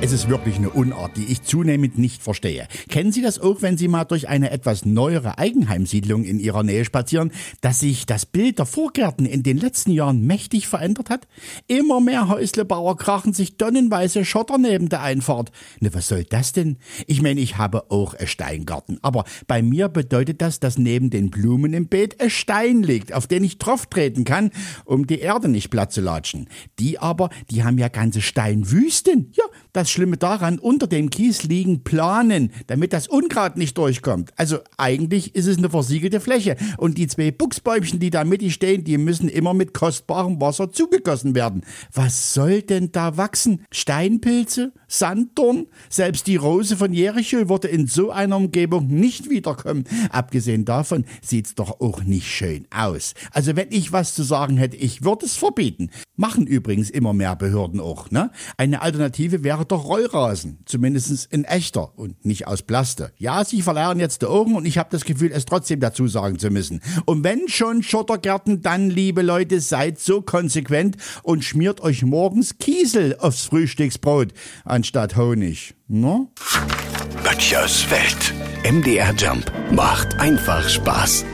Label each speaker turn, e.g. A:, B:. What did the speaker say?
A: Es ist wirklich eine Unart, die ich zunehmend nicht verstehe. Kennen Sie das auch, wenn Sie mal durch eine etwas neuere Eigenheimsiedlung in Ihrer Nähe spazieren, dass sich das Bild der Vorgärten in den letzten Jahren mächtig verändert hat? Immer mehr Häuslebauer krachen sich tonnenweise Schotter neben der Einfahrt. Ne, was soll das denn? Ich meine, ich habe auch einen Steingarten, aber bei mir bedeutet das, dass neben den Blumen im Beet ein Stein liegt, auf den ich drauf treten kann, um die Erde nicht platt zu latschen. Die aber, die haben ja ganze Steinwüsten. Ja, das Schlimme daran, unter dem Kies liegen Planen, damit das Unkraut nicht durchkommt. Also eigentlich ist es eine versiegelte Fläche. Und die zwei Buchsbäumchen, die da mittig stehen, die müssen immer mit kostbarem Wasser zugegossen werden. Was soll denn da wachsen? Steinpilze? Sanddorn? Selbst die Rose von Jericho würde in so einer Umgebung nicht wiederkommen. Abgesehen davon sieht's doch auch nicht schön aus. Also wenn ich was zu sagen hätte, ich würde es verbieten. Machen übrigens immer mehr Behörden auch, ne? Eine Alternative wäre doch Rollrasen. Zumindest in echter und nicht aus Plaste. Ja, sie verleihen jetzt die Augen und ich habe das Gefühl, es trotzdem dazu sagen zu müssen. Und wenn schon Schottergärten, dann, liebe Leute, seid so konsequent und schmiert euch morgens Kiesel aufs Frühstücksbrot anstatt Honig. Ne?
B: Böttchers Welt. MDR Jump macht einfach Spaß.